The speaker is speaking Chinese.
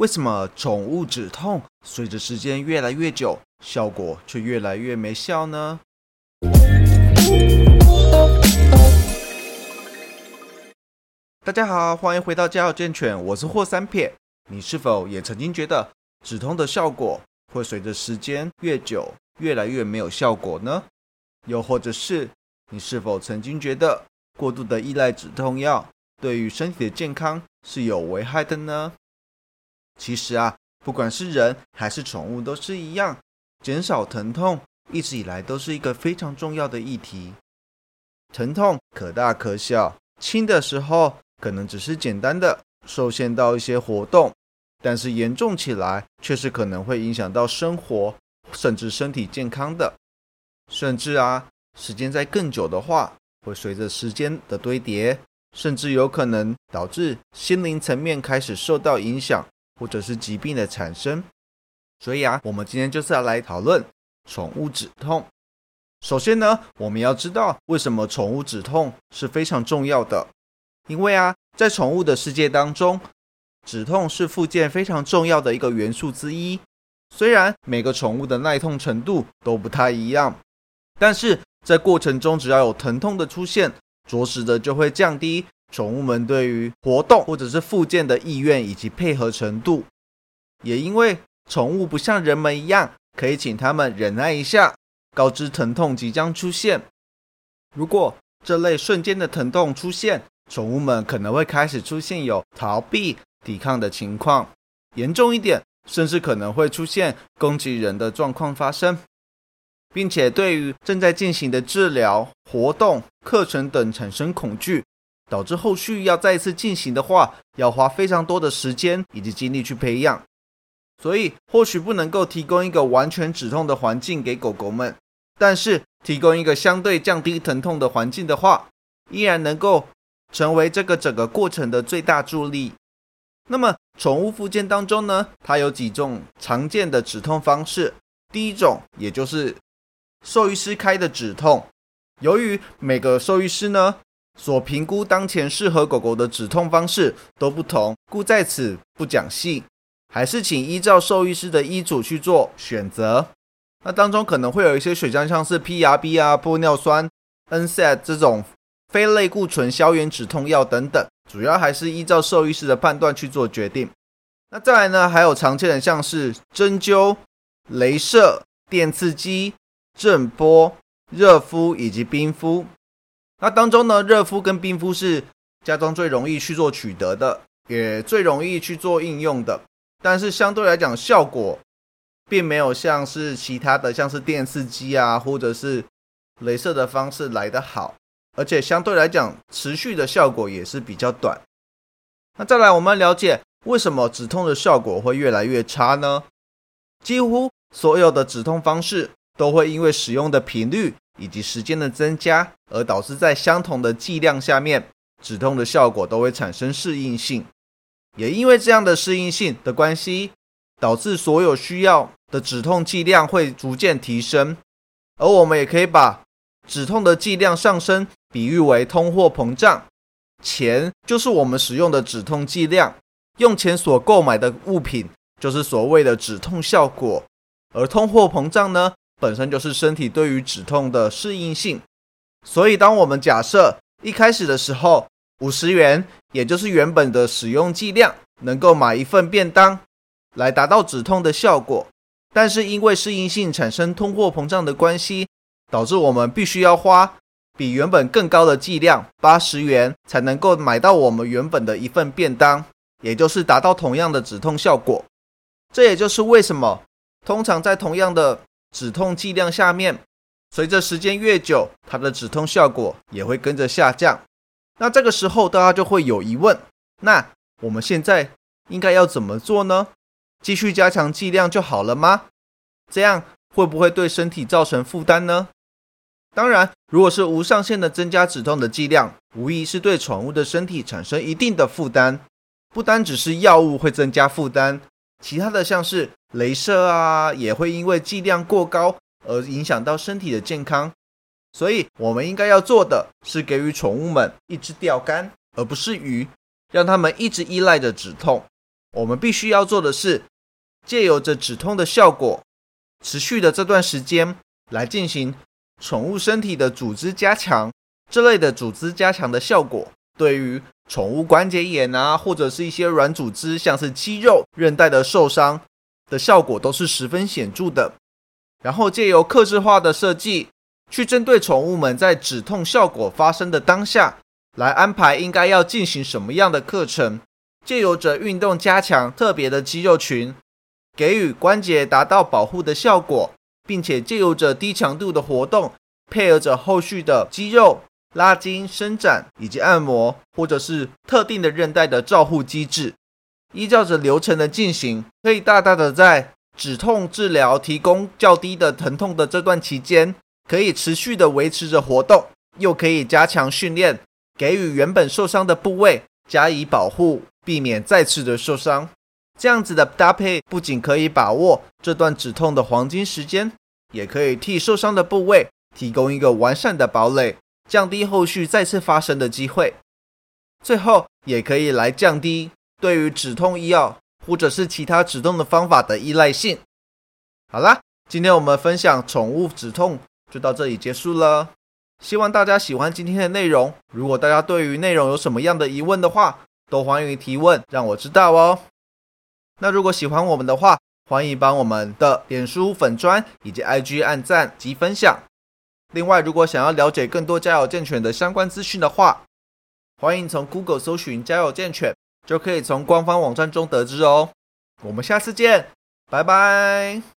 为什么宠物止痛随着时间越来越久，效果却越来越没效呢？大家好，欢迎回到家有健犬，我是霍三撇。你是否也曾经觉得止痛的效果会随着时间越久越来越没有效果呢？又或者是你是否曾经觉得过度的依赖止痛药对于身体的健康是有危害的呢？其实啊，不管是人还是宠物都是一样，减少疼痛一直以来都是一个非常重要的议题。疼痛可大可小，轻的时候可能只是简单的受限到一些活动，但是严重起来却是可能会影响到生活甚至身体健康的。甚至啊，时间在更久的话，会随着时间的堆叠，甚至有可能导致心灵层面开始受到影响，或者是疾病的产生。所以啊，我们今天就是要来讨论宠物止痛。首先呢，我们要知道为什么宠物止痛是非常重要的。因为啊，在宠物的世界当中，止痛是附件非常重要的一个元素之一。虽然每个宠物的耐痛程度都不太一样。但是在过程中，只要有疼痛的出现，着实的就会降低宠物们对于活动或者是复健的意愿以及配合程度。也因为宠物不像人们一样，可以请他们忍耐一下，告知疼痛即将出现。如果这类瞬间的疼痛出现，宠物们可能会开始出现有逃避、抵抗的情况，严重一点，甚至可能会出现攻击人的状况发生。并且对于正在进行的治疗、活动、课程等产生恐惧，导致后续要再次进行的话，要花非常多的时间以及精力去培养。所以或许不能够提供一个完全止痛的环境给狗狗们，但是提供一个相对降低疼痛的环境的话，依然能够成为这个整个过程的最大助力。那么宠物附件当中呢，它有几种常见的止痛方式。第一种，也就是兽医师开的止痛，由于每个兽医师呢所评估当前适合狗狗的止痛方式都不同，故在此不讲细，还是请依照兽医师的医嘱去做选择。那当中可能会有一些选项，像是 PRB 啊、玻尿酸、NSAID 这种非类固醇消炎止痛药等等，主要还是依照兽医师的判断去做决定。那再来呢，还有常见的像是针灸、镭射、电刺激。震波、热敷以及冰敷，那当中呢，热敷跟冰敷是家中最容易去做取得的，也最容易去做应用的。但是相对来讲，效果并没有像是其他的，像是电刺激啊，或者是镭射的方式来得好，而且相对来讲，持续的效果也是比较短。那再来，我们了解为什么止痛的效果会越来越差呢？几乎所有的止痛方式。都会因为使用的频率以及时间的增加，而导致在相同的剂量下面，止痛的效果都会产生适应性。也因为这样的适应性的关系，导致所有需要的止痛剂量会逐渐提升。而我们也可以把止痛的剂量上升比喻为通货膨胀，钱就是我们使用的止痛剂量，用钱所购买的物品就是所谓的止痛效果，而通货膨胀呢？本身就是身体对于止痛的适应性，所以当我们假设一开始的时候五十元，也就是原本的使用剂量，能够买一份便当来达到止痛的效果，但是因为适应性产生通货膨胀的关系，导致我们必须要花比原本更高的剂量八十元，才能够买到我们原本的一份便当，也就是达到同样的止痛效果。这也就是为什么通常在同样的止痛剂量下面，随着时间越久，它的止痛效果也会跟着下降。那这个时候，大家就会有疑问：那我们现在应该要怎么做呢？继续加强剂量就好了吗？这样会不会对身体造成负担呢？当然，如果是无上限的增加止痛的剂量，无疑是对宠物的身体产生一定的负担。不单只是药物会增加负担。其他的像是镭射啊，也会因为剂量过高而影响到身体的健康，所以我们应该要做的是给予宠物们一支钓竿，而不是鱼，让他们一直依赖着止痛。我们必须要做的是，借由着止痛的效果，持续的这段时间来进行宠物身体的组织加强。这类的组织加强的效果，对于宠物关节炎啊，或者是一些软组织，像是肌肉、韧带的受伤的效果，都是十分显著的。然后借由克制化的设计，去针对宠物们在止痛效果发生的当下，来安排应该要进行什么样的课程。借由着运动加强特别的肌肉群，给予关节达到保护的效果，并且借由着低强度的活动，配合着后续的肌肉。拉筋、伸展以及按摩，或者是特定的韧带的照护机制，依照着流程的进行，可以大大的在止痛治疗提供较低的疼痛的这段期间，可以持续的维持着活动，又可以加强训练，给予原本受伤的部位加以保护，避免再次的受伤。这样子的搭配，不仅可以把握这段止痛的黄金时间，也可以替受伤的部位提供一个完善的堡垒。降低后续再次发生的机会，最后也可以来降低对于止痛医药或者是其他止痛的方法的依赖性。好啦，今天我们分享宠物止痛就到这里结束了。希望大家喜欢今天的内容。如果大家对于内容有什么样的疑问的话，都欢迎提问，让我知道哦。那如果喜欢我们的话，欢迎帮我们的脸书粉砖以及 IG 按赞及分享。另外，如果想要了解更多家有健犬的相关资讯的话，欢迎从 Google 搜寻“家有健犬”，就可以从官方网站中得知哦。我们下次见，拜拜。